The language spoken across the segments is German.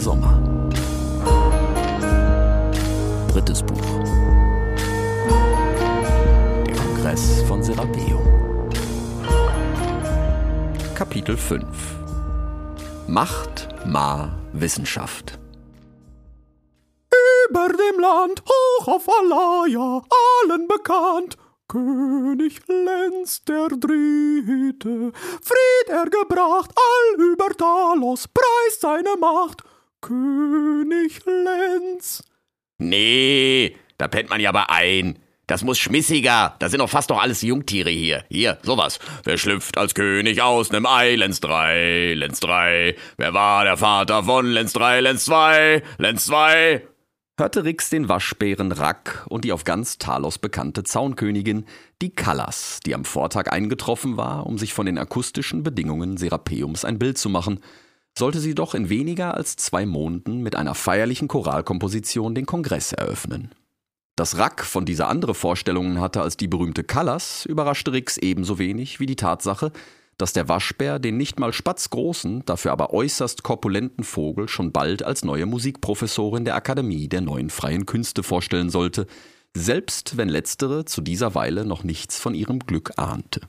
Sommer. Drittes Buch. Der Kongress von Serapeum. Kapitel 5 Macht, Ma, Wissenschaft. Über dem Land, hoch auf Alaya, allen bekannt, König Lenz der Dritte, Fried er gebracht, all über Talos, preist seine Macht, König Lenz. Nee, da pennt man ja aber ein. Das muss schmissiger. Da sind doch fast noch alles Jungtiere hier. Hier, sowas. Wer schlüpft als König aus nem Ei? Lenz 3, Lenz 3. Wer war der Vater von Lenz 3, Lenz 2, Lenz 2? hörte Rix den Waschbären Rack und die auf ganz Talos bekannte Zaunkönigin, die Callas, die am Vortag eingetroffen war, um sich von den akustischen Bedingungen Serapeums ein Bild zu machen, sollte sie doch in weniger als zwei Monaten mit einer feierlichen Choralkomposition den Kongress eröffnen. Dass Rack von dieser andere Vorstellungen hatte als die berühmte Callas, überraschte Rix ebenso wenig wie die Tatsache, dass der Waschbär den nicht mal spatzgroßen, dafür aber äußerst korpulenten Vogel schon bald als neue Musikprofessorin der Akademie der neuen freien Künste vorstellen sollte, selbst wenn letztere zu dieser Weile noch nichts von ihrem Glück ahnte.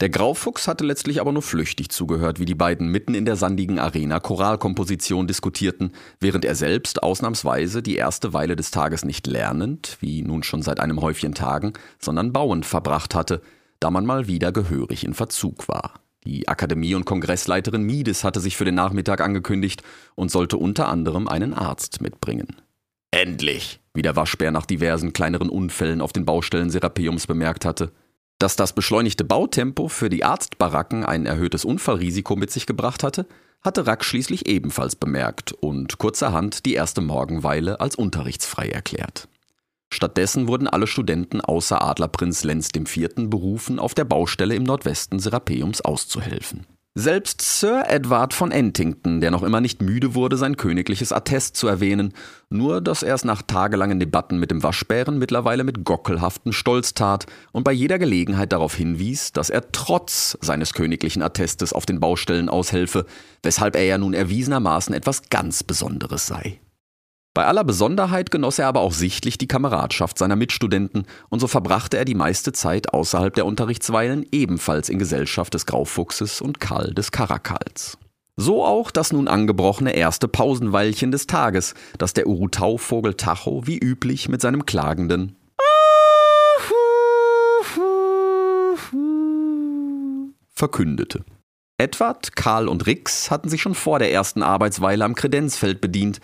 Der Graufuchs hatte letztlich aber nur flüchtig zugehört, wie die beiden mitten in der sandigen Arena Choralkomposition diskutierten, während er selbst ausnahmsweise die erste Weile des Tages nicht lernend, wie nun schon seit einem Häufchen Tagen, sondern bauend verbracht hatte, da man mal wieder gehörig in Verzug war. Die Akademie- und Kongressleiterin Mides hatte sich für den Nachmittag angekündigt und sollte unter anderem einen Arzt mitbringen. Endlich, wie der Waschbär nach diversen kleineren Unfällen auf den Baustellen Serapeums bemerkt hatte. Dass das beschleunigte Bautempo für die Arztbaracken ein erhöhtes Unfallrisiko mit sich gebracht hatte, hatte Rack schließlich ebenfalls bemerkt und kurzerhand die erste Morgenweile als unterrichtsfrei erklärt. Stattdessen wurden alle Studenten außer Adlerprinz Lenz IV. berufen, auf der Baustelle im Nordwesten Serapeums auszuhelfen. Selbst Sir Edward von Entington, der noch immer nicht müde wurde, sein königliches Attest zu erwähnen, nur dass er es nach tagelangen Debatten mit dem Waschbären mittlerweile mit gockelhaftem Stolz tat und bei jeder Gelegenheit darauf hinwies, dass er trotz seines königlichen Attestes auf den Baustellen aushelfe, weshalb er ja nun erwiesenermaßen etwas ganz Besonderes sei. Bei aller Besonderheit genoss er aber auch sichtlich die Kameradschaft seiner Mitstudenten, und so verbrachte er die meiste Zeit außerhalb der Unterrichtsweilen ebenfalls in Gesellschaft des Graufuchses und Karl des Karakals. So auch das nun angebrochene erste Pausenweilchen des Tages, das der Urutauvogel Tacho wie üblich mit seinem klagenden verkündete. Edward, Karl und Rix hatten sich schon vor der ersten Arbeitsweile am Kredenzfeld bedient,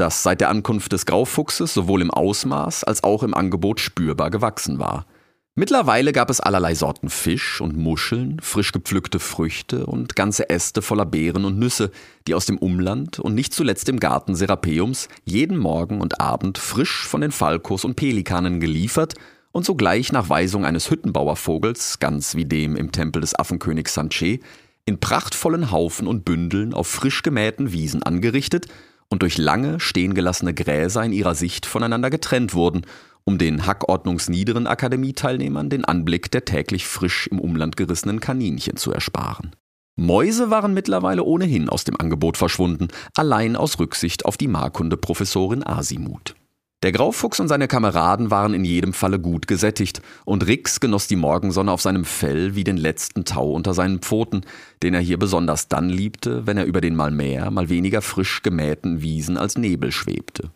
das seit der Ankunft des Graufuchses sowohl im Ausmaß als auch im Angebot spürbar gewachsen war. Mittlerweile gab es allerlei Sorten Fisch und Muscheln, frisch gepflückte Früchte und ganze Äste voller Beeren und Nüsse, die aus dem Umland und nicht zuletzt im Garten Serapeums jeden Morgen und Abend frisch von den Falkos und Pelikanen geliefert und sogleich nach Weisung eines Hüttenbauervogels, ganz wie dem im Tempel des Affenkönigs Sanche, in prachtvollen Haufen und Bündeln auf frisch gemähten Wiesen angerichtet und durch lange stehen gelassene Gräser in ihrer Sicht voneinander getrennt wurden, um den hackordnungsniederen Akademieteilnehmern den Anblick der täglich frisch im Umland gerissenen Kaninchen zu ersparen. Mäuse waren mittlerweile ohnehin aus dem Angebot verschwunden, allein aus Rücksicht auf die Markunde-Professorin Asimut. Der Graufuchs und seine Kameraden waren in jedem Falle gut gesättigt, und Rix genoss die Morgensonne auf seinem Fell wie den letzten Tau unter seinen Pfoten, den er hier besonders dann liebte, wenn er über den mal mehr, mal weniger frisch gemähten Wiesen als Nebel schwebte.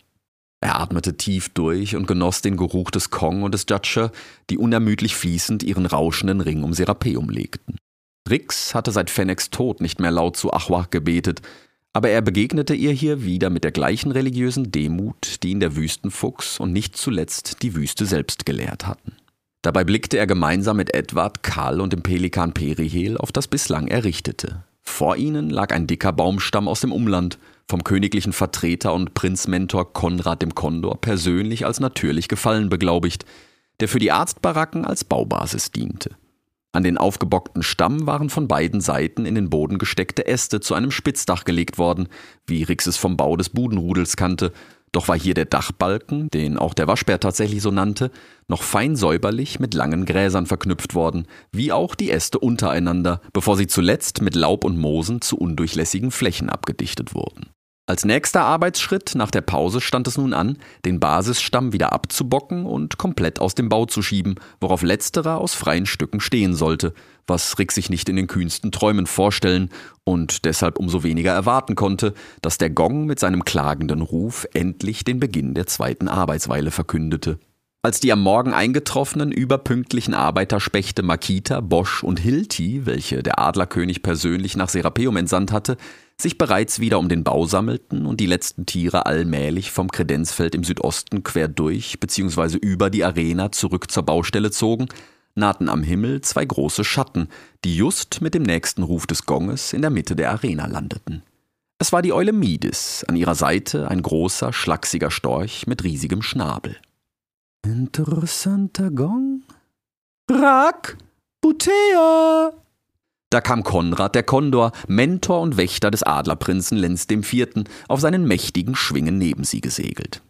Er atmete tief durch und genoss den Geruch des Kong und des Jutscher, die unermüdlich fließend ihren rauschenden Ring um Serapeum legten. Rix hatte seit Fennecs Tod nicht mehr laut zu Achwach gebetet, aber er begegnete ihr hier wieder mit der gleichen religiösen Demut, die ihn der Wüstenfuchs und nicht zuletzt die Wüste selbst gelehrt hatten. Dabei blickte er gemeinsam mit Edward, Karl und dem Pelikan Perihel auf das bislang Errichtete. Vor ihnen lag ein dicker Baumstamm aus dem Umland, vom königlichen Vertreter und Prinzmentor Konrad dem Kondor persönlich als natürlich gefallen beglaubigt, der für die Arztbaracken als Baubasis diente. An den aufgebockten Stamm waren von beiden Seiten in den Boden gesteckte Äste zu einem Spitzdach gelegt worden, wie Rix es vom Bau des Budenrudels kannte, doch war hier der Dachbalken, den auch der Waschbär tatsächlich so nannte, noch fein säuberlich mit langen Gräsern verknüpft worden, wie auch die Äste untereinander, bevor sie zuletzt mit Laub und Moosen zu undurchlässigen Flächen abgedichtet wurden. Als nächster Arbeitsschritt nach der Pause stand es nun an, den Basisstamm wieder abzubocken und komplett aus dem Bau zu schieben, worauf letzterer aus freien Stücken stehen sollte, was Rick sich nicht in den kühnsten Träumen vorstellen und deshalb umso weniger erwarten konnte, dass der Gong mit seinem klagenden Ruf endlich den Beginn der zweiten Arbeitsweile verkündete. Als die am Morgen eingetroffenen überpünktlichen Arbeiterspechte Makita, Bosch und Hilti, welche der Adlerkönig persönlich nach Serapeum entsandt hatte, sich bereits wieder um den Bau sammelten und die letzten Tiere allmählich vom Kredenzfeld im Südosten quer durch bzw. über die Arena zurück zur Baustelle zogen, nahten am Himmel zwei große Schatten, die just mit dem nächsten Ruf des Gonges in der Mitte der Arena landeten. Es war die Eule Midis, an ihrer Seite ein großer, schlachsiger Storch mit riesigem Schnabel. Interessanter Gong. Rak, Butea! Da kam Konrad der Kondor, Mentor und Wächter des Adlerprinzen Lenz IV., auf seinen mächtigen Schwingen neben sie gesegelt.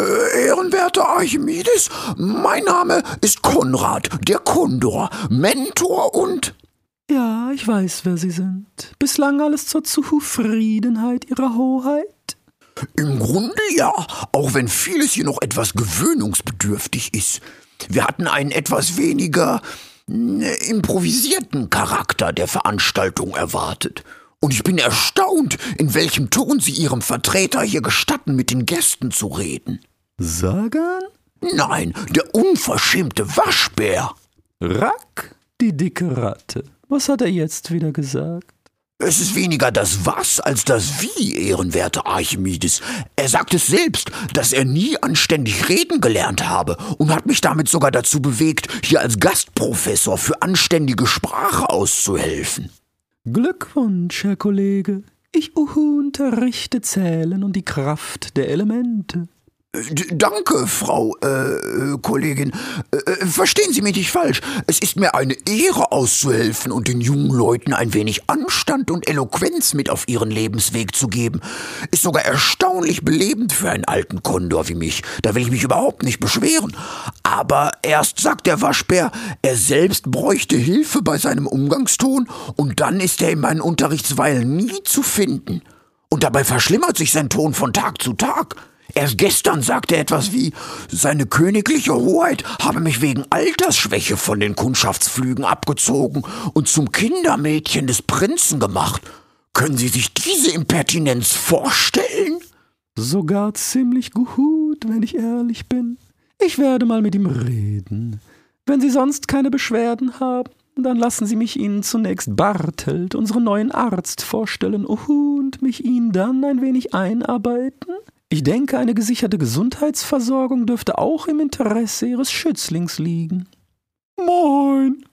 Äh, ehrenwerter Archimedes, mein Name ist Konrad, der Kondor, Mentor und. Ja, ich weiß, wer Sie sind. Bislang alles zur Zufriedenheit Ihrer Hoheit? Im Grunde ja, auch wenn vieles hier noch etwas gewöhnungsbedürftig ist. Wir hatten einen etwas weniger äh, improvisierten Charakter der Veranstaltung erwartet. Und ich bin erstaunt, in welchem Ton Sie Ihrem Vertreter hier gestatten, mit den Gästen zu reden. Sagan? Nein, der unverschämte Waschbär. Rack, die dicke Ratte. Was hat er jetzt wieder gesagt? Es ist weniger das Was als das Wie, ehrenwerter Archimedes. Er sagt es selbst, dass er nie anständig reden gelernt habe und hat mich damit sogar dazu bewegt, hier als Gastprofessor für anständige Sprache auszuhelfen. Glückwunsch, Herr Kollege. Ich unterrichte Zählen und die Kraft der Elemente. Danke, Frau äh, Kollegin. Äh, verstehen Sie mich nicht falsch. Es ist mir eine Ehre auszuhelfen und den jungen Leuten ein wenig Anstand und Eloquenz mit auf ihren Lebensweg zu geben. Ist sogar erstaunlich belebend für einen alten Kondor wie mich. Da will ich mich überhaupt nicht beschweren. Aber erst sagt der Waschbär, er selbst bräuchte Hilfe bei seinem Umgangston und dann ist er in meinen Unterrichtsweilen nie zu finden. Und dabei verschlimmert sich sein Ton von Tag zu Tag. Erst gestern sagte er etwas wie, seine königliche Hoheit habe mich wegen Altersschwäche von den Kundschaftsflügen abgezogen und zum Kindermädchen des Prinzen gemacht. Können Sie sich diese Impertinenz vorstellen? Sogar ziemlich gut, wenn ich ehrlich bin. Ich werde mal mit ihm reden. Wenn Sie sonst keine Beschwerden haben, dann lassen Sie mich Ihnen zunächst Bartelt, unseren neuen Arzt, vorstellen und mich ihn dann ein wenig einarbeiten. Ich denke, eine gesicherte Gesundheitsversorgung dürfte auch im Interesse Ihres Schützlings liegen. Moin.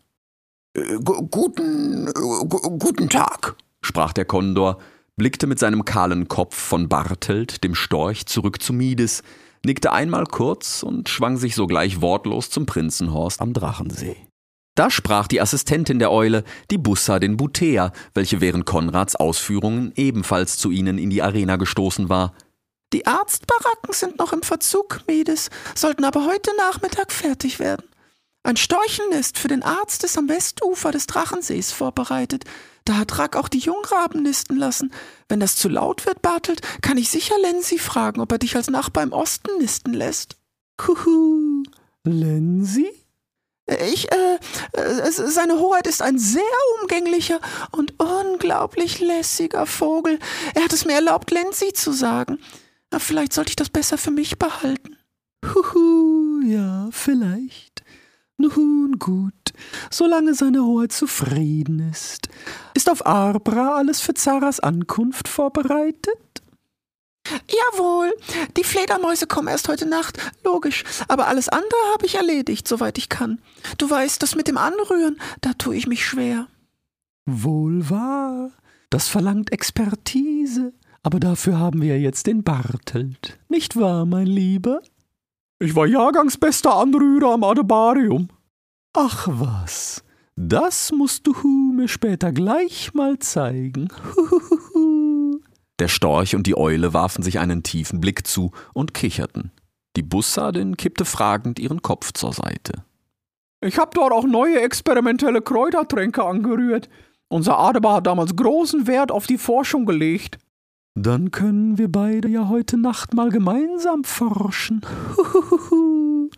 Äh, guten, äh, guten Tag, sprach der Kondor, blickte mit seinem kahlen Kopf von Bartelt, dem Storch, zurück zu Mides, nickte einmal kurz und schwang sich sogleich wortlos zum Prinzenhorst am Drachensee. Da sprach die Assistentin der Eule, die Bussa den Butea, welche während Konrads Ausführungen ebenfalls zu ihnen in die Arena gestoßen war – die Arztbaracken sind noch im Verzug, Medes, sollten aber heute Nachmittag fertig werden. Ein Storchennest für den Arzt ist am Westufer des Drachensees vorbereitet. Da hat Rack auch die Jungraben nisten lassen. Wenn das zu laut wird, Bartelt, kann ich sicher Lenzi fragen, ob er dich als Nachbar im Osten nisten lässt. Kuhu, Lenzi? Ich, äh, äh, seine Hoheit ist ein sehr umgänglicher und unglaublich lässiger Vogel. Er hat es mir erlaubt, Lenzi zu sagen. Na, vielleicht sollte ich das besser für mich behalten. Huhu, ja, vielleicht. Nun gut, solange seine Hoheit zufrieden ist. Ist auf Arbra alles für Zaras Ankunft vorbereitet? Jawohl, die Fledermäuse kommen erst heute Nacht, logisch, aber alles andere habe ich erledigt, soweit ich kann. Du weißt, das mit dem Anrühren, da tue ich mich schwer. Wohl wahr, das verlangt Expertise. Aber dafür haben wir jetzt den Bartelt. Nicht wahr, mein Lieber? Ich war Jahrgangsbester Anrührer am Adebarium. Ach was, das musst du mir später gleich mal zeigen. Der Storch und die Eule warfen sich einen tiefen Blick zu und kicherten. Die Bussardin kippte fragend ihren Kopf zur Seite. Ich hab dort auch neue experimentelle Kräutertränke angerührt. Unser Adebar hat damals großen Wert auf die Forschung gelegt. Dann können wir beide ja heute Nacht mal gemeinsam forschen. Huhuhu.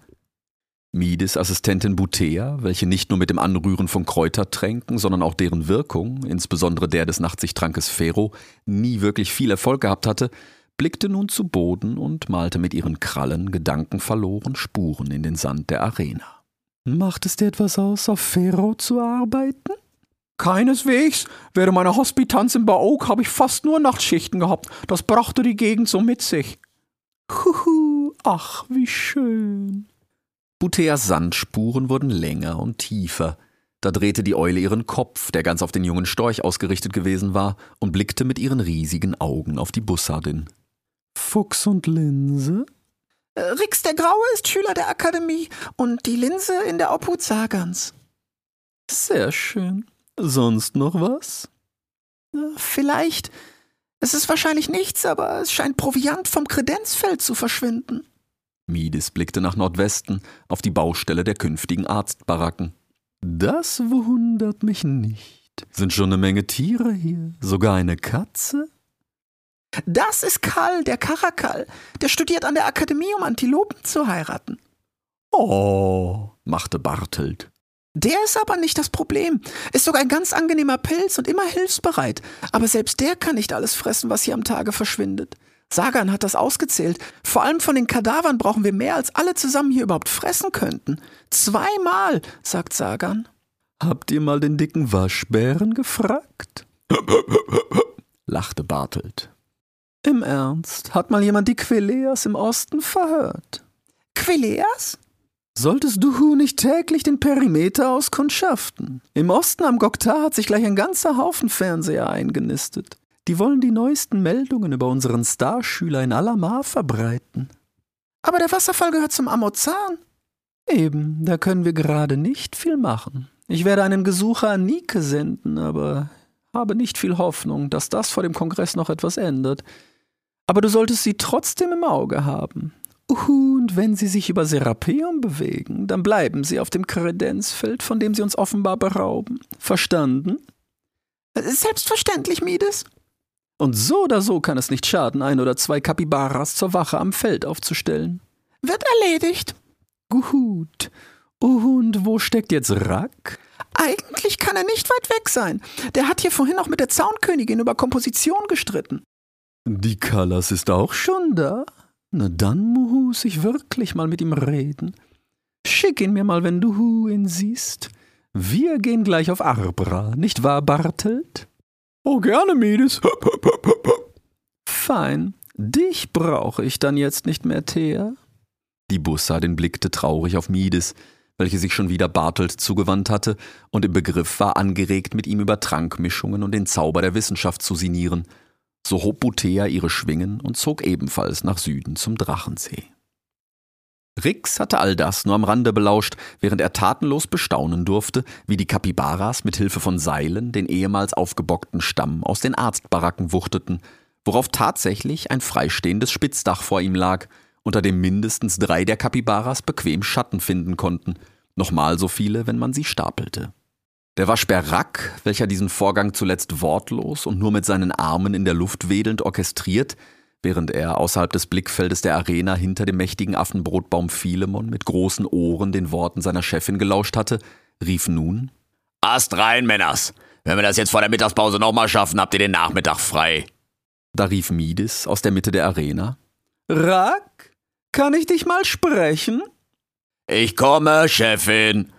Mides Assistentin Butea, welche nicht nur mit dem Anrühren von Kräutertränken, sondern auch deren Wirkung, insbesondere der des Nachtsichttrankes Fero, nie wirklich viel Erfolg gehabt hatte, blickte nun zu Boden und malte mit ihren Krallen gedankenverloren Spuren in den Sand der Arena. Macht es dir etwas aus, auf Fero zu arbeiten? Keineswegs. Während meiner Hospitanz in Baok habe ich fast nur Nachtschichten gehabt. Das brachte die Gegend so mit sich. Huhu, ach, wie schön. Buteas Sandspuren wurden länger und tiefer. Da drehte die Eule ihren Kopf, der ganz auf den jungen Storch ausgerichtet gewesen war, und blickte mit ihren riesigen Augen auf die Bussardin. Fuchs und Linse? Äh, Rix der Graue ist Schüler der Akademie und die Linse in der Obhut Sagans. Sehr schön. Sonst noch was? Vielleicht. Es ist wahrscheinlich nichts, aber es scheint Proviant vom Kredenzfeld zu verschwinden. Mides blickte nach Nordwesten auf die Baustelle der künftigen Arztbaracken. Das wundert mich nicht. Sind schon eine Menge Tiere hier, sogar eine Katze? Das ist Karl, der Karakal. Der studiert an der Akademie, um Antilopen zu heiraten. Oh, machte Bartelt. Der ist aber nicht das Problem. Ist sogar ein ganz angenehmer Pilz und immer hilfsbereit. Aber selbst der kann nicht alles fressen, was hier am Tage verschwindet. Sagan hat das ausgezählt. Vor allem von den Kadavern brauchen wir mehr, als alle zusammen hier überhaupt fressen könnten. Zweimal, sagt Sagan. Habt ihr mal den dicken Waschbären gefragt? lachte Bartelt. Im Ernst, hat mal jemand die Queleas im Osten verhört? Quileas? Solltest du nicht täglich den Perimeter auskundschaften? Im Osten am Goktar hat sich gleich ein ganzer Haufen Fernseher eingenistet. Die wollen die neuesten Meldungen über unseren Starschüler in Alamar verbreiten. Aber der Wasserfall gehört zum Amozan. Eben, da können wir gerade nicht viel machen. Ich werde einen Gesucher an Nike senden, aber habe nicht viel Hoffnung, dass das vor dem Kongress noch etwas ändert. Aber du solltest sie trotzdem im Auge haben. Und wenn sie sich über Serapeum bewegen, dann bleiben sie auf dem Kredenzfeld, von dem sie uns offenbar berauben. Verstanden? Selbstverständlich, Mides. Und so oder so kann es nicht schaden, ein oder zwei Kapibaras zur Wache am Feld aufzustellen. Wird erledigt. Gut. Und wo steckt jetzt Rack? Eigentlich kann er nicht weit weg sein. Der hat hier vorhin noch mit der Zaunkönigin über Komposition gestritten. Die Callas ist auch schon da? Na dann muss ich wirklich mal mit ihm reden. Schick ihn mir mal, wenn du ihn siehst. Wir gehen gleich auf Arbra, nicht wahr, Bartelt? Oh, gerne, Mides. Fein. Dich brauche ich dann jetzt nicht mehr, Thea. Die Bussardin blickte traurig auf Mides, welche sich schon wieder Bartelt zugewandt hatte und im Begriff war, angeregt mit ihm über Trankmischungen und den Zauber der Wissenschaft zu sinieren. So hob Butea ihre Schwingen und zog ebenfalls nach Süden zum Drachensee. Rix hatte all das nur am Rande belauscht, während er tatenlos bestaunen durfte, wie die Kapibaras mit Hilfe von Seilen den ehemals aufgebockten Stamm aus den Arztbaracken wuchteten, worauf tatsächlich ein freistehendes Spitzdach vor ihm lag, unter dem mindestens drei der Kapibaras bequem Schatten finden konnten, nochmal so viele, wenn man sie stapelte. Der Waschbär Rack, welcher diesen Vorgang zuletzt wortlos und nur mit seinen Armen in der Luft wedelnd orchestriert, während er außerhalb des Blickfeldes der Arena hinter dem mächtigen Affenbrotbaum Philemon mit großen Ohren den Worten seiner Chefin gelauscht hatte, rief nun Ast rein, Männers. Wenn wir das jetzt vor der Mittagspause nochmal schaffen, habt ihr den Nachmittag frei. Da rief Midis aus der Mitte der Arena Rack, kann ich dich mal sprechen? Ich komme, Chefin.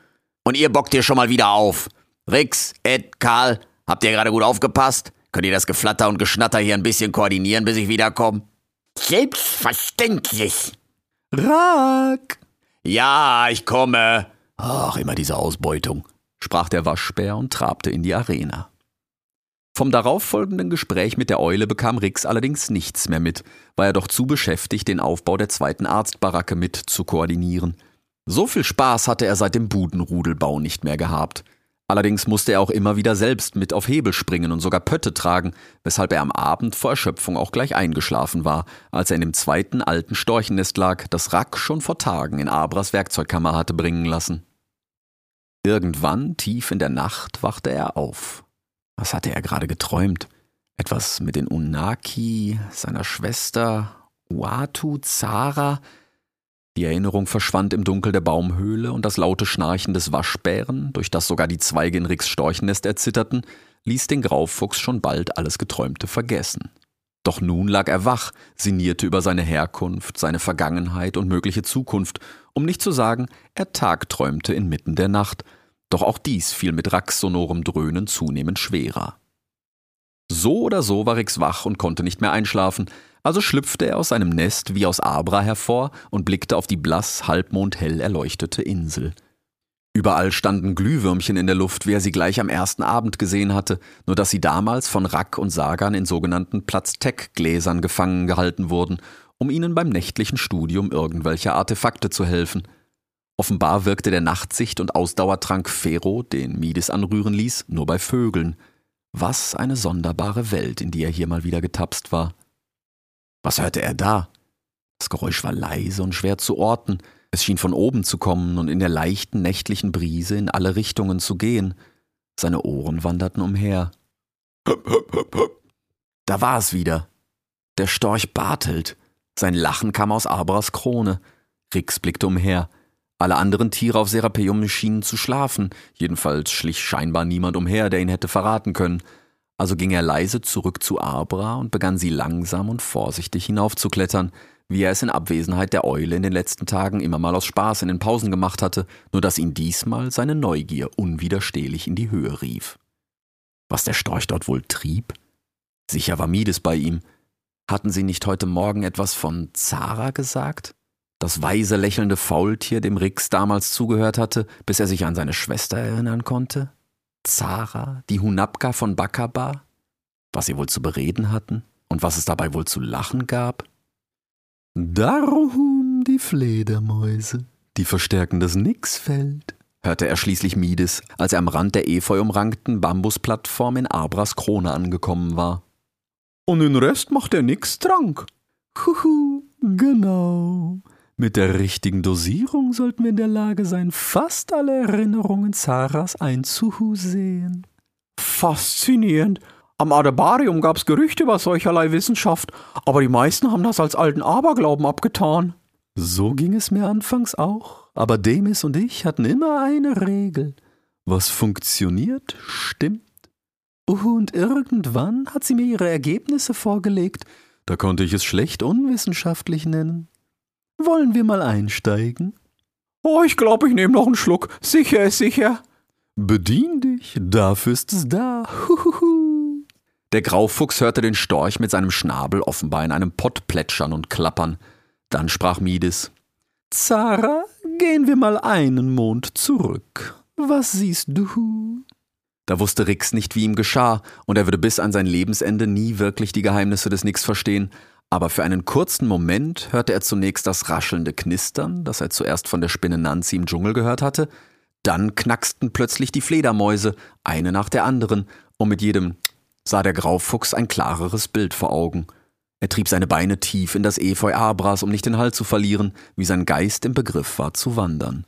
Und ihr bockt hier schon mal wieder auf. Rix, Ed, Karl, habt ihr gerade gut aufgepasst? Könnt ihr das Geflatter und Geschnatter hier ein bisschen koordinieren, bis ich wiederkomme? Selbstverständlich. Rack! Ja, ich komme. Ach, immer diese Ausbeutung, sprach der Waschbär und trabte in die Arena. Vom darauffolgenden Gespräch mit der Eule bekam Rix allerdings nichts mehr mit, war er doch zu beschäftigt, den Aufbau der zweiten Arztbaracke mit zu koordinieren. So viel Spaß hatte er seit dem Budenrudelbau nicht mehr gehabt. Allerdings musste er auch immer wieder selbst mit auf Hebel springen und sogar Pötte tragen, weshalb er am Abend vor Erschöpfung auch gleich eingeschlafen war, als er in dem zweiten alten Storchennest lag, das Rack schon vor Tagen in Abras Werkzeugkammer hatte bringen lassen. Irgendwann, tief in der Nacht, wachte er auf. Was hatte er gerade geträumt? Etwas mit den Unaki, seiner Schwester, Uatu, Zara. Die Erinnerung verschwand im Dunkel der Baumhöhle und das laute Schnarchen des Waschbären, durch das sogar die Zweige in Ricks Storchennest erzitterten, ließ den Graufuchs schon bald alles Geträumte vergessen. Doch nun lag er wach, sinnierte über seine Herkunft, seine Vergangenheit und mögliche Zukunft, um nicht zu sagen, er tagträumte inmitten der Nacht, doch auch dies fiel mit Racks sonorem Dröhnen zunehmend schwerer. So oder so war Rix wach und konnte nicht mehr einschlafen, also schlüpfte er aus seinem Nest wie aus Abra hervor und blickte auf die blass halbmondhell erleuchtete Insel. Überall standen Glühwürmchen in der Luft, wie er sie gleich am ersten Abend gesehen hatte, nur dass sie damals von Rack und Sagan in sogenannten Platz-Tech-Gläsern gefangen gehalten wurden, um ihnen beim nächtlichen Studium irgendwelcher Artefakte zu helfen. Offenbar wirkte der Nachtsicht- und Ausdauertrank Fero, den Midis anrühren ließ, nur bei Vögeln. Was eine sonderbare Welt, in die er hier mal wieder getapst war. Was hörte er da? Das Geräusch war leise und schwer zu orten. Es schien von oben zu kommen und in der leichten nächtlichen Brise in alle Richtungen zu gehen. Seine Ohren wanderten umher. Da war es wieder. Der Storch Bartelt. Sein Lachen kam aus Abras Krone. Rix blickte umher. Alle anderen Tiere auf Serapeum schienen zu schlafen. Jedenfalls schlich scheinbar niemand umher, der ihn hätte verraten können. Also ging er leise zurück zu Abra und begann sie langsam und vorsichtig hinaufzuklettern, wie er es in Abwesenheit der Eule in den letzten Tagen immer mal aus Spaß in den Pausen gemacht hatte, nur dass ihn diesmal seine Neugier unwiderstehlich in die Höhe rief. Was der Storch dort wohl trieb? Sicher war Mides bei ihm. Hatten sie nicht heute Morgen etwas von Zara gesagt? Das weise lächelnde Faultier, dem Rix damals zugehört hatte, bis er sich an seine Schwester erinnern konnte? Zara, die Hunabka von Bakaba, was sie wohl zu bereden hatten und was es dabei wohl zu lachen gab? Darum die Fledermäuse, die verstärken das Nixfeld, hörte er schließlich Mides, als er am Rand der efeu umrankten Bambusplattform in Abras Krone angekommen war. Und den Rest macht der Nix-Trank. Huhu, genau. Mit der richtigen Dosierung sollten wir in der Lage sein, fast alle Erinnerungen Zaras einzuhusehen. Faszinierend. Am Adebarium gab's Gerüchte über solcherlei Wissenschaft, aber die meisten haben das als alten Aberglauben abgetan. So ging es mir anfangs auch, aber Demis und ich hatten immer eine Regel. Was funktioniert, stimmt. Und irgendwann hat sie mir ihre Ergebnisse vorgelegt, da konnte ich es schlecht unwissenschaftlich nennen. Wollen wir mal einsteigen? Oh, ich glaube, ich nehme noch einen Schluck. Sicher ist sicher. Bedien dich, dafür ist es da. Huhuhu. Der Graufuchs hörte den Storch mit seinem Schnabel offenbar in einem Pott plätschern und klappern. Dann sprach Mides. Zara, gehen wir mal einen Mond zurück. Was siehst du? Da wusste Rix nicht, wie ihm geschah, und er würde bis an sein Lebensende nie wirklich die Geheimnisse des Nix verstehen, aber für einen kurzen Moment hörte er zunächst das raschelnde Knistern, das er zuerst von der Spinne Nancy im Dschungel gehört hatte, dann knacksten plötzlich die Fledermäuse, eine nach der anderen, und mit jedem sah der Graufuchs ein klareres Bild vor Augen. Er trieb seine Beine tief in das Efeu Abras, um nicht den Halt zu verlieren, wie sein Geist im Begriff war zu wandern.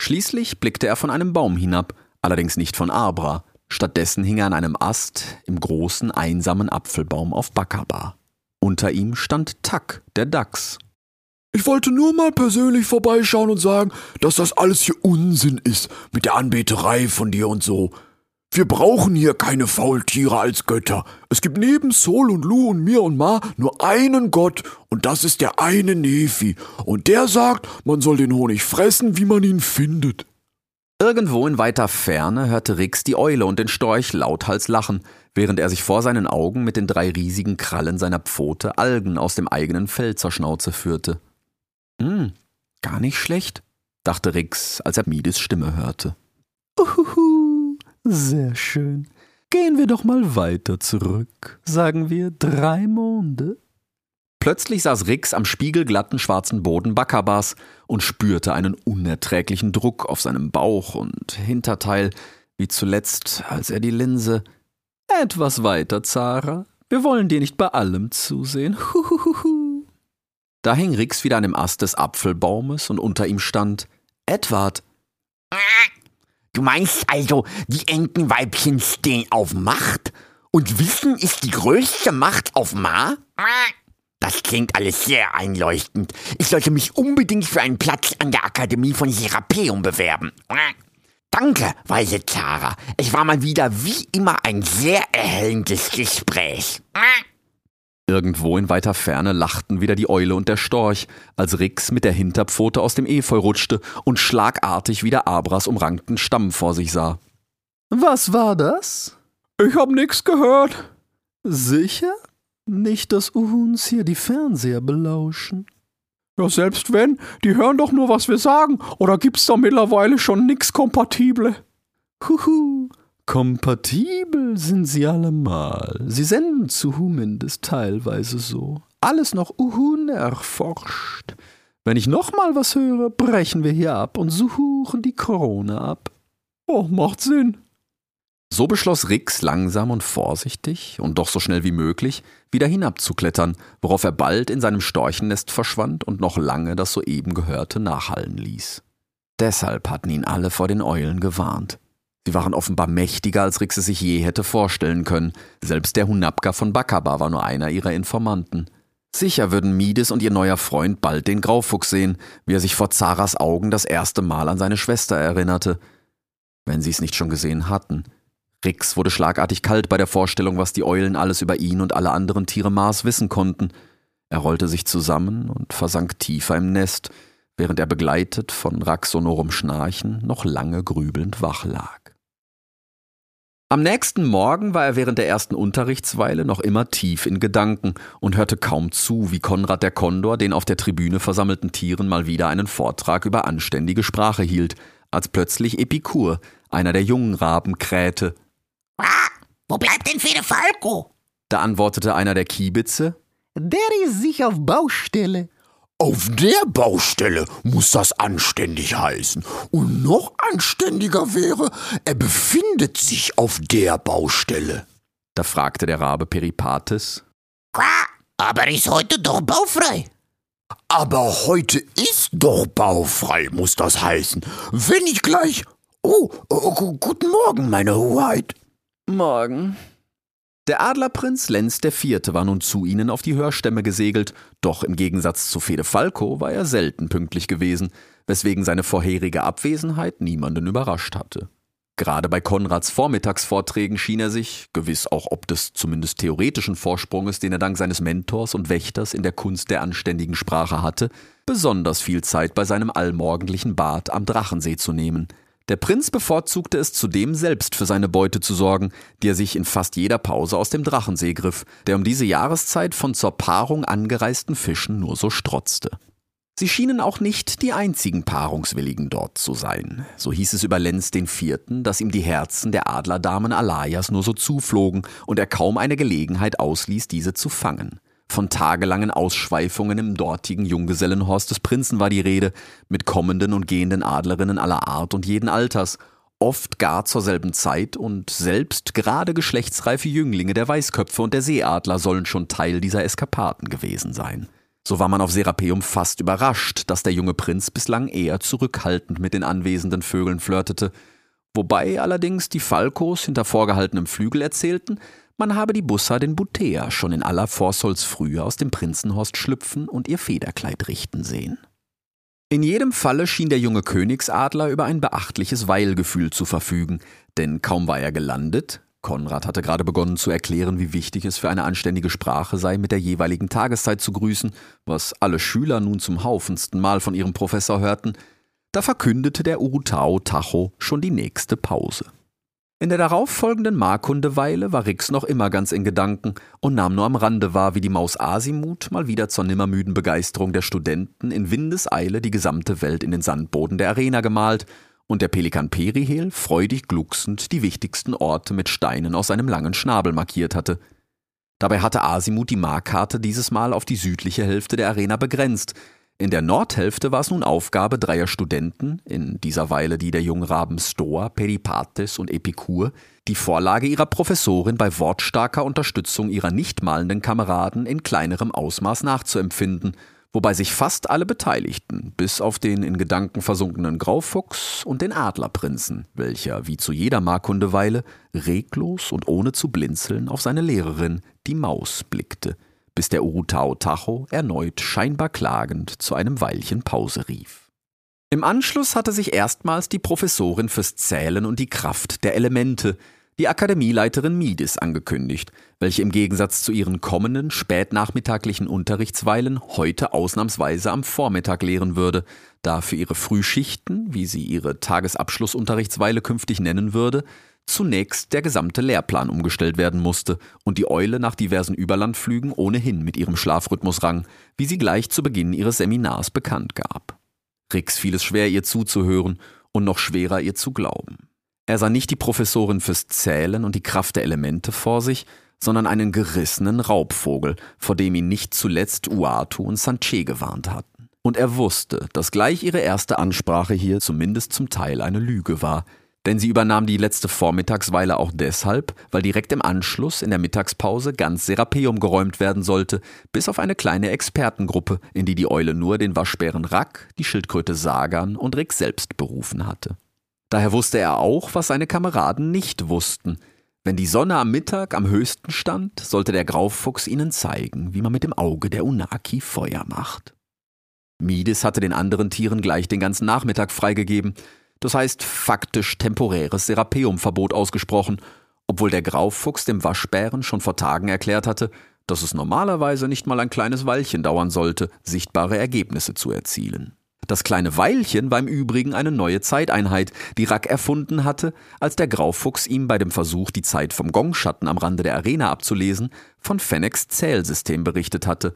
Schließlich blickte er von einem Baum hinab, allerdings nicht von Abra, stattdessen hing er an einem Ast im großen, einsamen Apfelbaum auf Bakaba. Unter ihm stand Tack, der Dachs. Ich wollte nur mal persönlich vorbeischauen und sagen, dass das alles hier Unsinn ist mit der Anbeterei von dir und so. Wir brauchen hier keine Faultiere als Götter. Es gibt neben Sol und Lu und mir und Ma nur einen Gott und das ist der eine Nephi. Und der sagt, man soll den Honig fressen, wie man ihn findet. Irgendwo in weiter Ferne hörte Rix die Eule und den Storch lauthals lachen, während er sich vor seinen Augen mit den drei riesigen Krallen seiner Pfote Algen aus dem eigenen Fell zur Schnauze führte. Hm, gar nicht schlecht, dachte Rix, als er Mides Stimme hörte. Uhuhu, sehr schön. Gehen wir doch mal weiter zurück. Sagen wir drei Monde. Plötzlich saß Rix am spiegelglatten schwarzen Boden Bakabas und spürte einen unerträglichen Druck auf seinem Bauch und Hinterteil, wie zuletzt, als er die Linse. Etwas weiter, Zara. Wir wollen dir nicht bei allem zusehen. Huhuhuhu. Da hing Rix wieder an dem Ast des Apfelbaumes und unter ihm stand Edward. Du meinst also, die Entenweibchen stehen auf Macht? Und Wissen ist die größte Macht auf Ma? Das klingt alles sehr einleuchtend. Ich sollte mich unbedingt für einen Platz an der Akademie von Serapeum bewerben. Danke, weise Clara. Es war mal wieder wie immer ein sehr erhellendes Gespräch. Irgendwo in weiter Ferne lachten wieder die Eule und der Storch, als Rix mit der Hinterpfote aus dem Efeu rutschte und schlagartig wieder Abras umrankten Stamm vor sich sah. Was war das? Ich hab nix gehört. Sicher? Nicht, dass uns hier die Fernseher belauschen. Ja, selbst wenn, die hören doch nur, was wir sagen. Oder gibt's da mittlerweile schon nix Kompatible? Huhu, kompatibel sind sie allemal. Sie senden zumindest teilweise so. Alles noch unerforscht. Wenn ich nochmal was höre, brechen wir hier ab und suchen die Krone ab. Oh, macht Sinn. So beschloss Rix langsam und vorsichtig und doch so schnell wie möglich wieder hinabzuklettern, worauf er bald in seinem Storchennest verschwand und noch lange das soeben Gehörte nachhallen ließ. Deshalb hatten ihn alle vor den Eulen gewarnt. Sie waren offenbar mächtiger, als Rix es sich je hätte vorstellen können. Selbst der Hunabka von Bakaba war nur einer ihrer Informanten. Sicher würden Mides und ihr neuer Freund bald den Graufuchs sehen, wie er sich vor Zaras Augen das erste Mal an seine Schwester erinnerte. Wenn sie es nicht schon gesehen hatten – Rix wurde schlagartig kalt bei der Vorstellung, was die Eulen alles über ihn und alle anderen Tiere Mars wissen konnten. Er rollte sich zusammen und versank tiefer im Nest, während er begleitet von Raxonorum Schnarchen noch lange grübelnd wach lag. Am nächsten Morgen war er während der ersten Unterrichtsweile noch immer tief in Gedanken und hörte kaum zu, wie Konrad der Kondor den auf der Tribüne versammelten Tieren mal wieder einen Vortrag über anständige Sprache hielt, als plötzlich Epikur, einer der jungen Raben, krähte wo bleibt denn Fede Falco? Da antwortete einer der Kiebitze. Der ist sicher auf Baustelle. Auf der Baustelle muss das anständig heißen. Und noch anständiger wäre, er befindet sich auf der Baustelle. Da fragte der Rabe Peripates. Qua, aber ist heute doch baufrei. Aber heute ist doch baufrei, muss das heißen. Wenn ich gleich. Oh, oh guten Morgen, meine Hoheit. Morgen. Der Adlerprinz Lenz IV. war nun zu ihnen auf die Hörstämme gesegelt, doch im Gegensatz zu Fede Falco war er selten pünktlich gewesen, weswegen seine vorherige Abwesenheit niemanden überrascht hatte. Gerade bei Konrads Vormittagsvorträgen schien er sich, gewiss auch ob des zumindest theoretischen Vorsprunges, den er dank seines Mentors und Wächters in der Kunst der anständigen Sprache hatte, besonders viel Zeit bei seinem allmorgendlichen Bad am Drachensee zu nehmen, der Prinz bevorzugte es zudem selbst für seine Beute zu sorgen, die er sich in fast jeder Pause aus dem Drachensee griff, der um diese Jahreszeit von zur Paarung angereisten Fischen nur so strotzte. Sie schienen auch nicht die einzigen Paarungswilligen dort zu sein. So hieß es über Lenz den Vierten, dass ihm die Herzen der Adlerdamen Alayas nur so zuflogen und er kaum eine Gelegenheit ausließ, diese zu fangen. Von tagelangen Ausschweifungen im dortigen Junggesellenhorst des Prinzen war die Rede, mit kommenden und gehenden Adlerinnen aller Art und jeden Alters, oft gar zur selben Zeit und selbst gerade geschlechtsreife Jünglinge der Weißköpfe und der Seeadler sollen schon Teil dieser Eskapaden gewesen sein. So war man auf Serapeum fast überrascht, dass der junge Prinz bislang eher zurückhaltend mit den anwesenden Vögeln flirtete, wobei allerdings die Falkos hinter vorgehaltenem Flügel erzählten, man habe die Bussa den Butea schon in aller Vorsolsfrühe aus dem Prinzenhorst schlüpfen und ihr Federkleid richten sehen. In jedem Falle schien der junge Königsadler über ein beachtliches Weilgefühl zu verfügen, denn kaum war er gelandet, Konrad hatte gerade begonnen zu erklären, wie wichtig es für eine anständige Sprache sei, mit der jeweiligen Tageszeit zu grüßen, was alle Schüler nun zum haufensten Mal von ihrem Professor hörten, da verkündete der Urutao Tacho schon die nächste Pause. In der darauffolgenden Markundeweile war Rix noch immer ganz in Gedanken und nahm nur am Rande wahr, wie die Maus Asimut mal wieder zur nimmermüden Begeisterung der Studenten in Windeseile die gesamte Welt in den Sandboden der Arena gemalt und der Pelikan Perihel freudig glucksend die wichtigsten Orte mit Steinen aus seinem langen Schnabel markiert hatte. Dabei hatte Asimut die Markkarte dieses Mal auf die südliche Hälfte der Arena begrenzt, in der Nordhälfte war es nun Aufgabe dreier Studenten, in dieser Weile die der Jungraben Stoa, Peripates und Epikur, die Vorlage ihrer Professorin bei wortstarker Unterstützung ihrer nicht malenden Kameraden in kleinerem Ausmaß nachzuempfinden, wobei sich fast alle beteiligten, bis auf den in Gedanken versunkenen Graufuchs und den Adlerprinzen, welcher, wie zu jeder Markundeweile, reglos und ohne zu blinzeln auf seine Lehrerin, die Maus, blickte, bis der Urutao Tacho erneut scheinbar klagend zu einem Weilchen Pause rief. Im Anschluss hatte sich erstmals die Professorin fürs Zählen und die Kraft der Elemente, die Akademieleiterin Miedis angekündigt, welche im Gegensatz zu ihren kommenden spätnachmittaglichen Unterrichtsweilen heute ausnahmsweise am Vormittag lehren würde, da für ihre Frühschichten, wie sie ihre Tagesabschlussunterrichtsweile künftig nennen würde, zunächst der gesamte Lehrplan umgestellt werden musste und die Eule nach diversen Überlandflügen ohnehin mit ihrem Schlafrhythmus rang, wie sie gleich zu Beginn ihres Seminars bekannt gab. Rix fiel es schwer, ihr zuzuhören und noch schwerer, ihr zu glauben. Er sah nicht die Professorin fürs Zählen und die Kraft der Elemente vor sich, sondern einen gerissenen Raubvogel, vor dem ihn nicht zuletzt Uatu und Sanche gewarnt hatten. Und er wusste, dass gleich ihre erste Ansprache hier zumindest zum Teil eine Lüge war, denn sie übernahm die letzte Vormittagsweile auch deshalb, weil direkt im Anschluss in der Mittagspause ganz Serapeum geräumt werden sollte, bis auf eine kleine Expertengruppe, in die die Eule nur den Waschbären Rack, die Schildkröte Sagan und Rick selbst berufen hatte. Daher wusste er auch, was seine Kameraden nicht wussten. Wenn die Sonne am Mittag am höchsten stand, sollte der Graufuchs ihnen zeigen, wie man mit dem Auge der Unaki Feuer macht. Mides hatte den anderen Tieren gleich den ganzen Nachmittag freigegeben, das heißt faktisch temporäres Serapeumverbot ausgesprochen, obwohl der Graufuchs dem Waschbären schon vor Tagen erklärt hatte, dass es normalerweise nicht mal ein kleines Weilchen dauern sollte, sichtbare Ergebnisse zu erzielen. Das kleine Weilchen war im Übrigen eine neue Zeiteinheit, die Rack erfunden hatte, als der Graufuchs ihm bei dem Versuch, die Zeit vom Gongschatten am Rande der Arena abzulesen, von Fennecs Zählsystem berichtet hatte,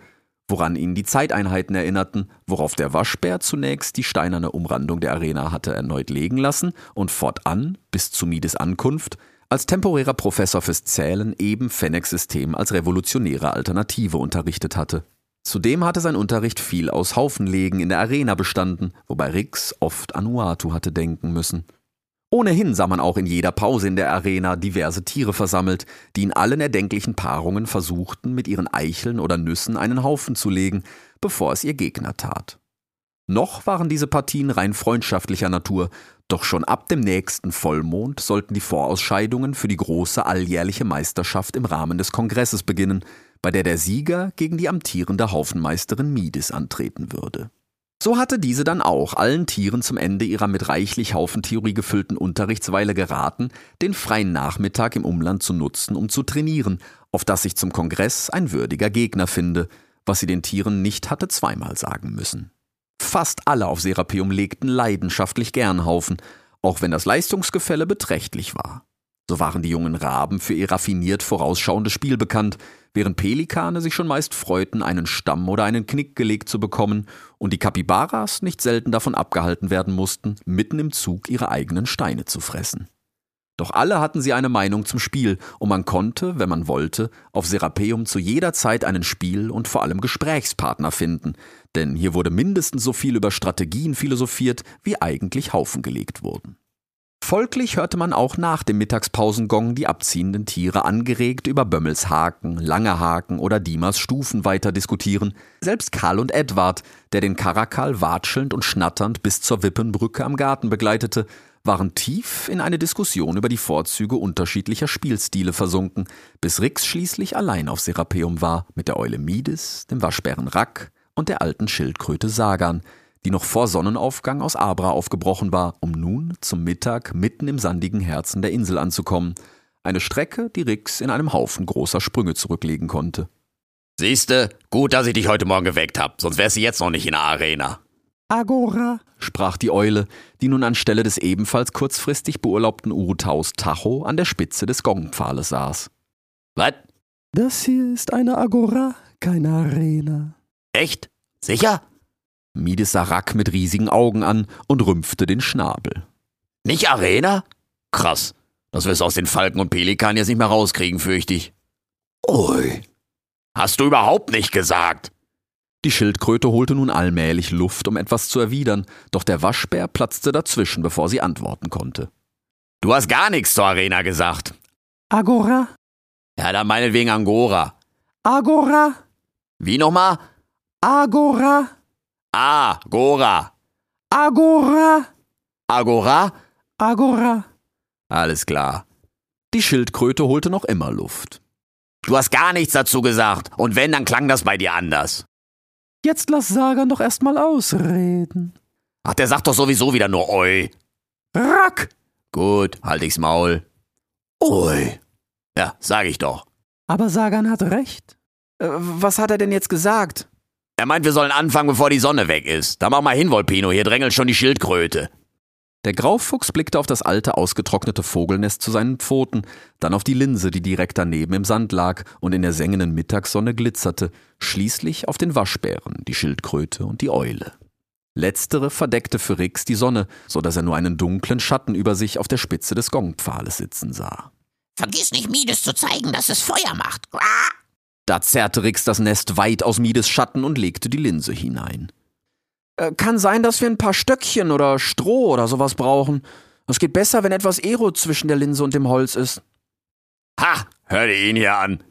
woran ihn die Zeiteinheiten erinnerten, worauf der Waschbär zunächst die steinerne Umrandung der Arena hatte erneut legen lassen und fortan, bis zu Mides Ankunft, als temporärer Professor fürs Zählen eben Fennecs System als revolutionäre Alternative unterrichtet hatte. Zudem hatte sein Unterricht viel aus Haufenlegen in der Arena bestanden, wobei Rix oft an Uatu hatte denken müssen. Ohnehin sah man auch in jeder Pause in der Arena diverse Tiere versammelt, die in allen erdenklichen Paarungen versuchten, mit ihren Eicheln oder Nüssen einen Haufen zu legen, bevor es ihr Gegner tat. Noch waren diese Partien rein freundschaftlicher Natur, doch schon ab dem nächsten Vollmond sollten die Vorausscheidungen für die große alljährliche Meisterschaft im Rahmen des Kongresses beginnen, bei der der Sieger gegen die amtierende Haufenmeisterin Midis antreten würde. So hatte diese dann auch allen Tieren zum Ende ihrer mit reichlich Haufentheorie gefüllten Unterrichtsweile geraten, den freien Nachmittag im Umland zu nutzen, um zu trainieren, auf dass sich zum Kongress ein würdiger Gegner finde, was sie den Tieren nicht hatte zweimal sagen müssen. Fast alle auf Serapeum legten leidenschaftlich gern Haufen, auch wenn das Leistungsgefälle beträchtlich war. So waren die jungen Raben für ihr raffiniert vorausschauendes Spiel bekannt, während Pelikane sich schon meist freuten, einen Stamm oder einen Knick gelegt zu bekommen und die Kapibaras nicht selten davon abgehalten werden mussten, mitten im Zug ihre eigenen Steine zu fressen. Doch alle hatten sie eine Meinung zum Spiel, und man konnte, wenn man wollte, auf Serapeum zu jeder Zeit einen Spiel- und vor allem Gesprächspartner finden, denn hier wurde mindestens so viel über Strategien philosophiert, wie eigentlich Haufen gelegt wurden. Folglich hörte man auch nach dem Mittagspausengong die abziehenden Tiere angeregt über Bömmels Haken, Lange Haken oder Dimas Stufen weiter diskutieren. Selbst Karl und Edward, der den Karakal watschelnd und schnatternd bis zur Wippenbrücke am Garten begleitete, waren tief in eine Diskussion über die Vorzüge unterschiedlicher Spielstile versunken, bis Rix schließlich allein auf Serapeum war, mit der Eule Mides, dem Waschbären Rack und der alten Schildkröte Sagan, die noch vor Sonnenaufgang aus Abra aufgebrochen war, um nun zum Mittag mitten im sandigen Herzen der Insel anzukommen. Eine Strecke, die Rix in einem Haufen großer Sprünge zurücklegen konnte. Siehste, gut, dass ich dich heute Morgen geweckt hab, sonst wärst du jetzt noch nicht in der Arena. Agora, sprach die Eule, die nun anstelle des ebenfalls kurzfristig beurlaubten Urutaus Tacho an der Spitze des Gongpfahles saß. Was? Das hier ist eine Agora, keine Arena. Echt? Sicher? Mides sah Rack mit riesigen Augen an und rümpfte den Schnabel. Nicht Arena? Krass. Das wirst du aus den Falken und Pelikan jetzt nicht mehr rauskriegen, fürchte ich. Ui. Hast du überhaupt nicht gesagt? Die Schildkröte holte nun allmählich Luft, um etwas zu erwidern, doch der Waschbär platzte dazwischen, bevor sie antworten konnte. Du hast gar nichts zur Arena gesagt. Agora, Ja, dann meinetwegen Angora. Agora, Wie nochmal? Agora, Ah, Gora. Agora, Agora? Agora. Alles klar. Die Schildkröte holte noch immer Luft. Du hast gar nichts dazu gesagt. Und wenn, dann klang das bei dir anders. Jetzt lass Sagan doch erstmal ausreden. Ach, der sagt doch sowieso wieder nur Oi. Rack! Gut, halt ich's Maul. Oi. Ja, sag ich doch. Aber Sagan hat recht. Äh, was hat er denn jetzt gesagt? Er meint, wir sollen anfangen, bevor die Sonne weg ist. Da mach mal hin, Volpino, hier drängelt schon die Schildkröte. Der Graufuchs blickte auf das alte, ausgetrocknete Vogelnest zu seinen Pfoten, dann auf die Linse, die direkt daneben im Sand lag und in der sengenden Mittagssonne glitzerte, schließlich auf den Waschbären, die Schildkröte und die Eule. Letztere verdeckte für Rix die Sonne, so dass er nur einen dunklen Schatten über sich auf der Spitze des Gongpfahles sitzen sah. Vergiss nicht, Mides zu zeigen, dass es Feuer macht. Quack. Da zerrte Rix das Nest weit aus Mides Schatten und legte die Linse hinein. Äh, kann sein, dass wir ein paar Stöckchen oder Stroh oder sowas brauchen. Es geht besser, wenn etwas Aero zwischen der Linse und dem Holz ist. Ha! Hör dir ihn hier an.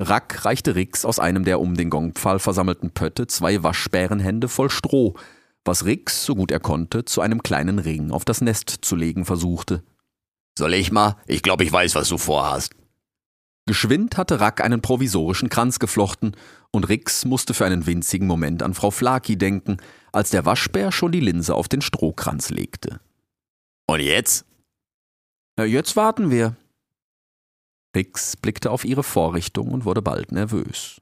Rack reichte Rix aus einem der um den Gongpfahl versammelten Pötte zwei Waschbärenhände voll Stroh, was Rix, so gut er konnte, zu einem kleinen Ring auf das Nest zu legen versuchte. Soll ich mal? Ich glaube, ich weiß, was du vorhast. Geschwind hatte Rack einen provisorischen Kranz geflochten, und Rix musste für einen winzigen Moment an Frau Flaki denken, als der Waschbär schon die Linse auf den Strohkranz legte. Und jetzt? Na, jetzt warten wir. Rix blickte auf ihre Vorrichtung und wurde bald nervös.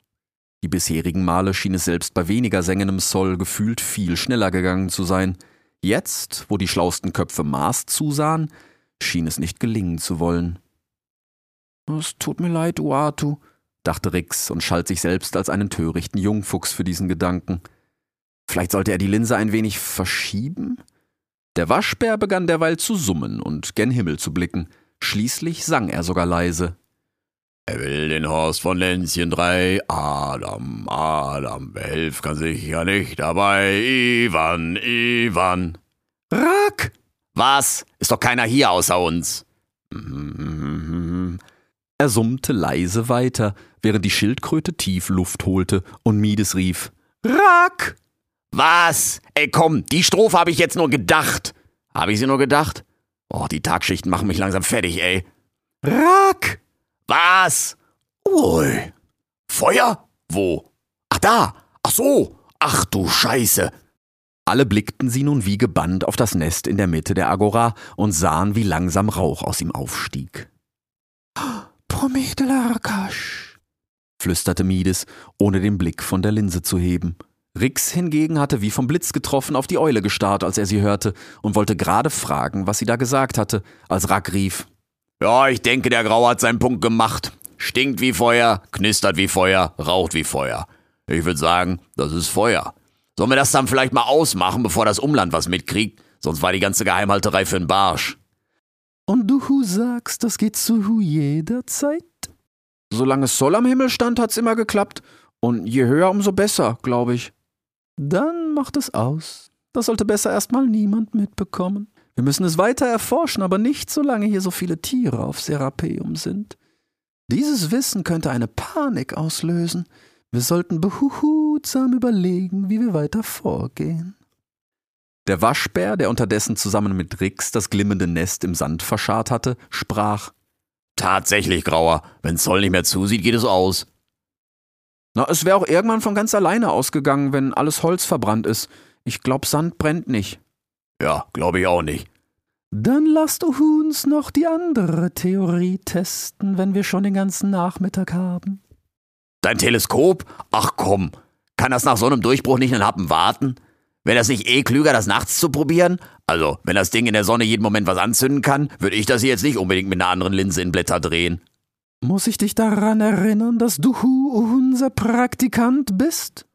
Die bisherigen Male schien es selbst bei weniger sengendem Soll gefühlt viel schneller gegangen zu sein. Jetzt, wo die schlausten Köpfe Maß zusahen, schien es nicht gelingen zu wollen. Es tut mir leid, Uatu, dachte Rix und schalt sich selbst als einen törichten Jungfuchs für diesen Gedanken. Vielleicht sollte er die Linse ein wenig verschieben? Der Waschbär begann derweil zu summen und gen Himmel zu blicken. Schließlich sang er sogar leise. Er will den Horst von Lenzchen drei. Adam, Adam, behelf kann sich ja nicht dabei. Ivan, Ivan. Rack! Was? Ist doch keiner hier außer uns. Er summte leise weiter, während die Schildkröte tief Luft holte und Mides rief: Rack! Was? Ey, komm, die Strophe habe ich jetzt nur gedacht. Habe ich sie nur gedacht? Oh, die Tagschichten machen mich langsam fertig, ey. Rack! Was? Ui. Feuer? Wo? Ach da. Ach so. Ach du Scheiße. Alle blickten sie nun wie gebannt auf das Nest in der Mitte der Agora und sahen, wie langsam Rauch aus ihm aufstieg. Promethelarkasch, flüsterte Mides, ohne den Blick von der Linse zu heben. Rix hingegen hatte wie vom Blitz getroffen auf die Eule gestarrt, als er sie hörte, und wollte gerade fragen, was sie da gesagt hatte, als Rack rief. Ja, ich denke, der Grau hat seinen Punkt gemacht. Stinkt wie Feuer, knistert wie Feuer, raucht wie Feuer. Ich würde sagen, das ist Feuer. Sollen wir das dann vielleicht mal ausmachen, bevor das Umland was mitkriegt? Sonst war die ganze Geheimhalterei für einen Barsch. Und du sagst, das geht zu jeder Zeit? Solange es Soll am Himmel stand, hat's immer geklappt. Und je höher, umso besser, glaube ich. Dann macht es aus. Das sollte besser erstmal niemand mitbekommen. Wir müssen es weiter erforschen, aber nicht solange hier so viele Tiere auf Serapeum sind. Dieses Wissen könnte eine Panik auslösen. Wir sollten behutsam überlegen, wie wir weiter vorgehen. Der Waschbär, der unterdessen zusammen mit Rix das glimmende Nest im Sand verscharrt hatte, sprach Tatsächlich, Grauer. Wenn Zoll nicht mehr zusieht, geht es aus. Na, es wäre auch irgendwann von ganz alleine ausgegangen, wenn alles Holz verbrannt ist. Ich glaub, Sand brennt nicht. Ja, glaube ich auch nicht. Dann lasst uns noch die andere Theorie testen, wenn wir schon den ganzen Nachmittag haben. Dein Teleskop? Ach komm. Kann das nach so einem Durchbruch nicht einen Happen warten? Wäre das nicht eh klüger, das nachts zu probieren? Also, wenn das Ding in der Sonne jeden Moment was anzünden kann, würde ich das hier jetzt nicht unbedingt mit einer anderen Linse in Blätter drehen. Muss ich dich daran erinnern, dass du unser Praktikant bist?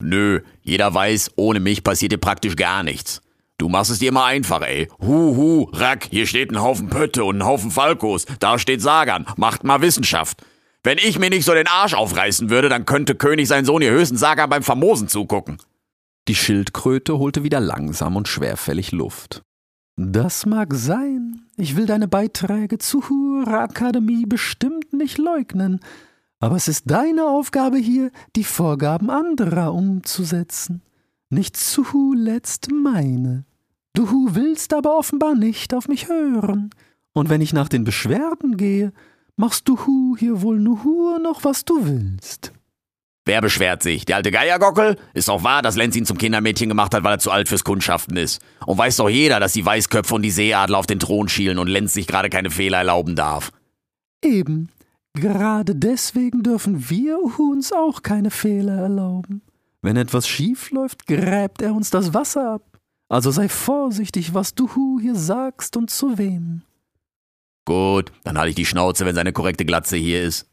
Nö, jeder weiß, ohne mich passiert dir praktisch gar nichts. Du machst es dir immer einfach, ey. Hu, hu, Rack, hier steht ein Haufen Pötte und ein Haufen Falkos. Da steht Sagan. Macht mal Wissenschaft. Wenn ich mir nicht so den Arsch aufreißen würde, dann könnte König sein Sohn hier höchstens Sagan beim Famosen zugucken. Die Schildkröte holte wieder langsam und schwerfällig Luft. Das mag sein. Ich will deine Beiträge zur Akademie bestimmt nicht leugnen. Aber es ist deine Aufgabe hier, die Vorgaben anderer umzusetzen. Nicht zuletzt meine. Du willst aber offenbar nicht auf mich hören. Und wenn ich nach den Beschwerden gehe, machst du hier wohl nur noch, was du willst. Wer beschwert sich? Der alte Geiergockel? Ist doch wahr, dass Lenz ihn zum Kindermädchen gemacht hat, weil er zu alt fürs Kundschaften ist. Und weiß doch jeder, dass die Weißköpfe und die Seeadler auf den Thron schielen und Lenz sich gerade keine Fehler erlauben darf. Eben. Gerade deswegen dürfen wir uns auch keine Fehler erlauben. Wenn etwas schief läuft, gräbt er uns das Wasser ab. Also sei vorsichtig, was du hier sagst und zu wem. Gut, dann halte ich die Schnauze, wenn seine korrekte Glatze hier ist.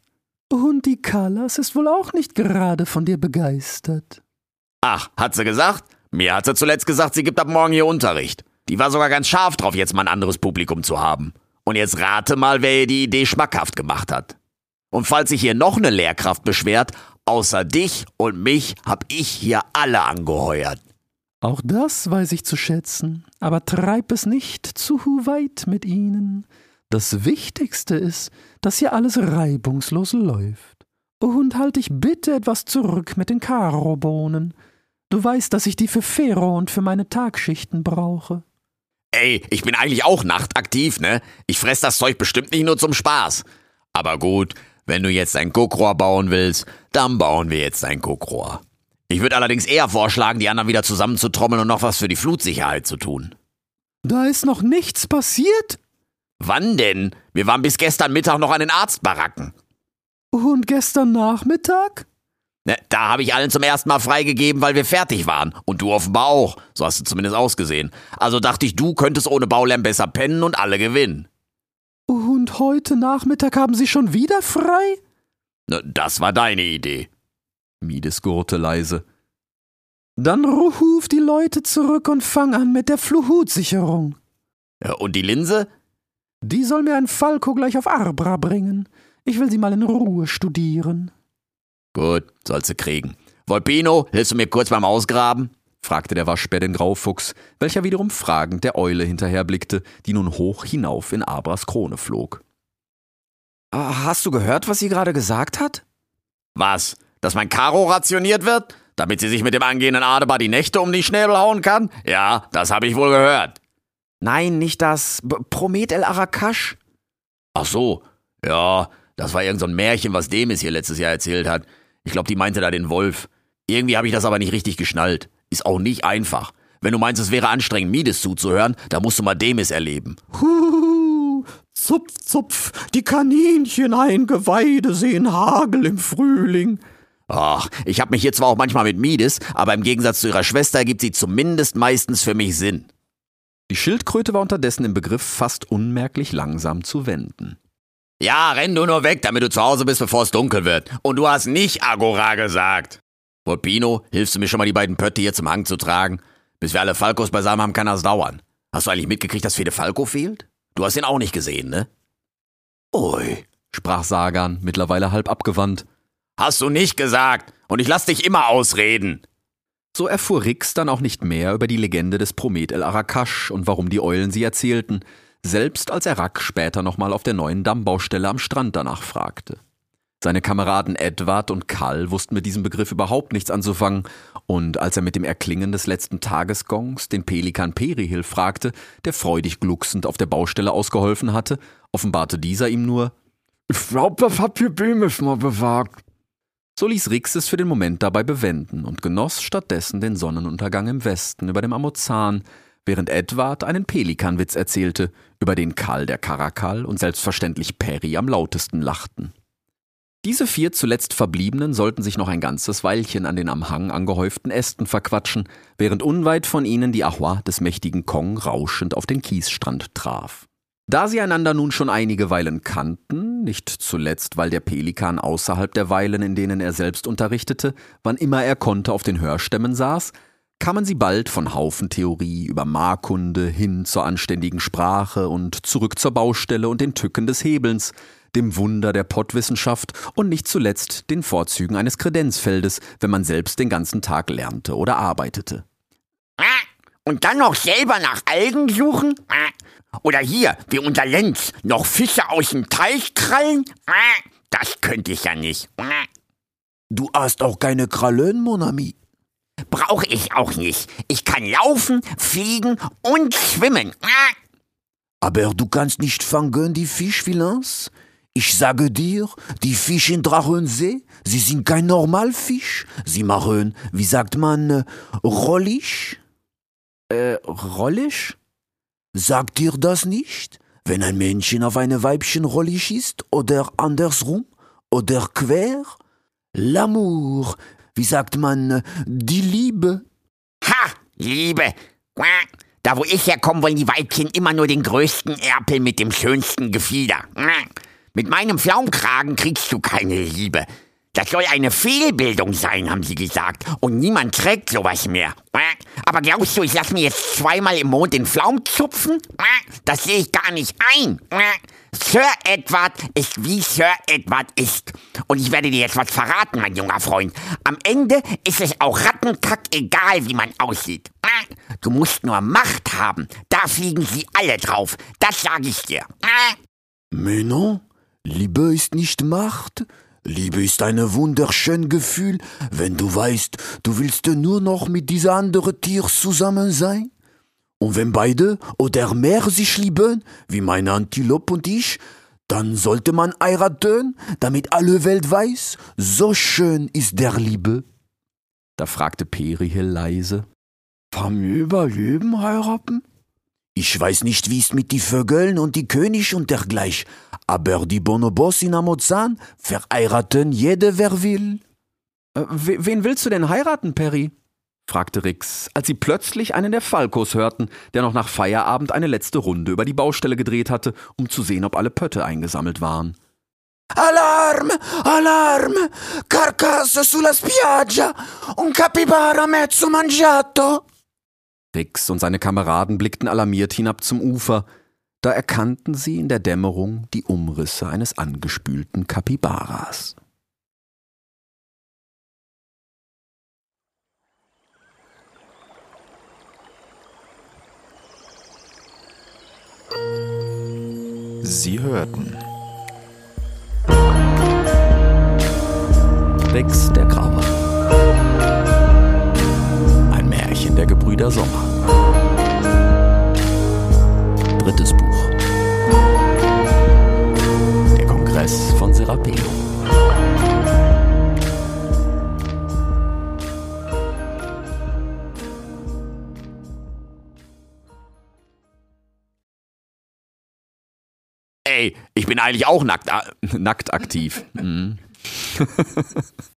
Und die Callas ist wohl auch nicht gerade von dir begeistert. Ach, hat sie gesagt? Mir hat sie zuletzt gesagt, sie gibt ab morgen hier Unterricht. Die war sogar ganz scharf drauf, jetzt mal ein anderes Publikum zu haben. Und jetzt rate mal, wer ihr die Idee schmackhaft gemacht hat. Und falls sich hier noch eine Lehrkraft beschwert, außer dich und mich hab ich hier alle angeheuert. Auch das weiß ich zu schätzen, aber treib es nicht zu weit mit ihnen. Das Wichtigste ist, dass hier alles reibungslos läuft. Und halt dich bitte etwas zurück mit den Karobohnen. Du weißt, dass ich die für Fero und für meine Tagschichten brauche. Ey, ich bin eigentlich auch nachtaktiv, ne? Ich fress das Zeug bestimmt nicht nur zum Spaß. Aber gut, wenn du jetzt ein Guckrohr bauen willst, dann bauen wir jetzt ein Guckrohr. Ich würde allerdings eher vorschlagen, die anderen wieder zusammenzutrommeln und noch was für die Flutsicherheit zu tun. Da ist noch nichts passiert? Wann denn? Wir waren bis gestern Mittag noch an den Arztbaracken. Und gestern Nachmittag? Ne, da habe ich allen zum ersten Mal freigegeben, weil wir fertig waren. Und du offenbar auch. So hast du zumindest ausgesehen. Also dachte ich, du könntest ohne Baulärm besser pennen und alle gewinnen. Und heute Nachmittag haben Sie schon wieder frei? Ne, das war deine Idee. Mides gurrte leise. Dann ruf die Leute zurück und fang an mit der Fluhutsicherung. Ja, und die Linse? Die soll mir ein Falco gleich auf Arbra bringen. Ich will sie mal in Ruhe studieren. Gut, sollst du kriegen. Volpino, hilfst du mir kurz beim Ausgraben? fragte der Waschbär den Graufuchs, welcher wiederum fragend der Eule hinterherblickte, die nun hoch hinauf in Abras Krone flog. Ah, hast du gehört, was sie gerade gesagt hat? Was? Dass mein Karo rationiert wird? Damit sie sich mit dem angehenden Adebar die Nächte um die Schnäbel hauen kann? Ja, das habe ich wohl gehört. Nein, nicht das B Promet El Arakash. Ach so, ja, das war irgend so ein Märchen, was Demis hier letztes Jahr erzählt hat. Ich glaube, die meinte da den Wolf. Irgendwie habe ich das aber nicht richtig geschnallt. Ist auch nicht einfach. Wenn du meinst, es wäre anstrengend, Mides zuzuhören, da musst du mal Demis erleben. Huhu, zupf, zupf, die Kaninchen Eingeweide sehen Hagel im Frühling. Ach, ich hab mich hier zwar auch manchmal mit Mides, aber im Gegensatz zu ihrer Schwester gibt sie zumindest meistens für mich Sinn. Die Schildkröte war unterdessen im Begriff, fast unmerklich langsam zu wenden. Ja, renn du nur weg, damit du zu Hause bist, bevor es dunkel wird. Und du hast nicht Agora gesagt. Volpino, hilfst du mir schon mal die beiden Pötte hier zum Hang zu tragen? Bis wir alle Falkos beisammen haben, kann das dauern. Hast du eigentlich mitgekriegt, dass Fede Falco fehlt? Du hast ihn auch nicht gesehen, ne? Ui, sprach Sagan, mittlerweile halb abgewandt. Hast du nicht gesagt. Und ich lass dich immer ausreden. So erfuhr Rix dann auch nicht mehr über die Legende des Promet El Arakash und warum die Eulen sie erzählten, selbst als er Rack später nochmal auf der neuen Dammbaustelle am Strand danach fragte. Seine Kameraden Edward und Karl wussten mit diesem Begriff überhaupt nichts anzufangen, und als er mit dem Erklingen des letzten Tagesgongs den Pelikan Perihil fragte, der freudig glucksend auf der Baustelle ausgeholfen hatte, offenbarte dieser ihm nur Ich glaub, das hat hier Bemis mal bewagt. So ließ Rix es für den Moment dabei bewenden und genoss stattdessen den Sonnenuntergang im Westen über dem Amazan, während Edward einen Pelikanwitz erzählte, über den Karl der Karakal und selbstverständlich Peri am lautesten lachten. Diese vier zuletzt Verbliebenen sollten sich noch ein ganzes Weilchen an den am Hang angehäuften Ästen verquatschen, während unweit von ihnen die Ahwa des mächtigen Kong rauschend auf den Kiesstrand traf. Da sie einander nun schon einige Weilen kannten, nicht zuletzt, weil der Pelikan außerhalb der Weilen, in denen er selbst unterrichtete, wann immer er konnte, auf den Hörstämmen saß, kamen sie bald von Haufentheorie über Markunde hin zur anständigen Sprache und zurück zur Baustelle und den Tücken des Hebelns, dem Wunder der Pottwissenschaft und nicht zuletzt den Vorzügen eines Kredenzfeldes, wenn man selbst den ganzen Tag lernte oder arbeitete. Und dann noch selber nach Algen suchen? Oder hier, wie unser Lenz, noch Fische aus dem Teich krallen? Das könnte ich ja nicht. Du hast auch keine Krallen, mon ami. Brauche ich auch nicht. Ich kann laufen, fliegen und schwimmen. Aber du kannst nicht fangen die Fischvillains? Ich sage dir, die Fische in Drachensee, sie sind kein Normalfisch. Sie machen, wie sagt man, äh, rollig? Äh, rollisch? Sagt dir das nicht? Wenn ein Männchen auf eine Weibchen rollig ist oder andersrum oder quer? L'amour, wie sagt man, die Liebe? Ha, Liebe. Da wo ich herkomme, wollen die Weibchen immer nur den größten Erpel mit dem schönsten Gefieder. Mit meinem Pflaumkragen kriegst du keine Liebe. Das soll eine Fehlbildung sein, haben sie gesagt. Und niemand trägt sowas mehr. Aber glaubst du, ich lass mir jetzt zweimal im Mond den Pflaum zupfen? Das sehe ich gar nicht ein. Sir Edward ist wie Sir Edward ist. Und ich werde dir jetzt was verraten, mein junger Freund. Am Ende ist es auch Rattenkack egal, wie man aussieht. Du musst nur Macht haben. Da fliegen sie alle drauf. Das sage ich dir. Non, Liebe ist nicht Macht. Liebe ist ein wunderschön Gefühl, wenn du weißt, du willst nur noch mit dieser anderen Tier zusammen sein. Und wenn beide oder mehr sich lieben, wie meine Antilope und ich, dann sollte man heiraten, damit alle Welt weiß, so schön ist der Liebe. Da fragte Perihill leise. Vom Überleben heiraten? Ich weiß nicht, wie es mit die Vögeln und die König und dergleich, aber die Bonobos in Amozan verheiraten jede, wer will. Äh, wen willst du denn heiraten, Perry? fragte Rix, als sie plötzlich einen der Falkos hörten, der noch nach Feierabend eine letzte Runde über die Baustelle gedreht hatte, um zu sehen, ob alle Pötte eingesammelt waren. Alarm! Alarm! Carcasse sulla spiaggia! Un capibara mezzo mangiato! Rix und seine Kameraden blickten alarmiert hinab zum Ufer. Da erkannten sie in der Dämmerung die Umrisse eines angespülten Kapibaras. Sie hörten Rex der Graue. Ein Märchen der Gebrüder Sommer. Drittes Buch. Kongress von Serapeo. Ey, ich bin eigentlich auch nackt. Nackt aktiv. Mhm.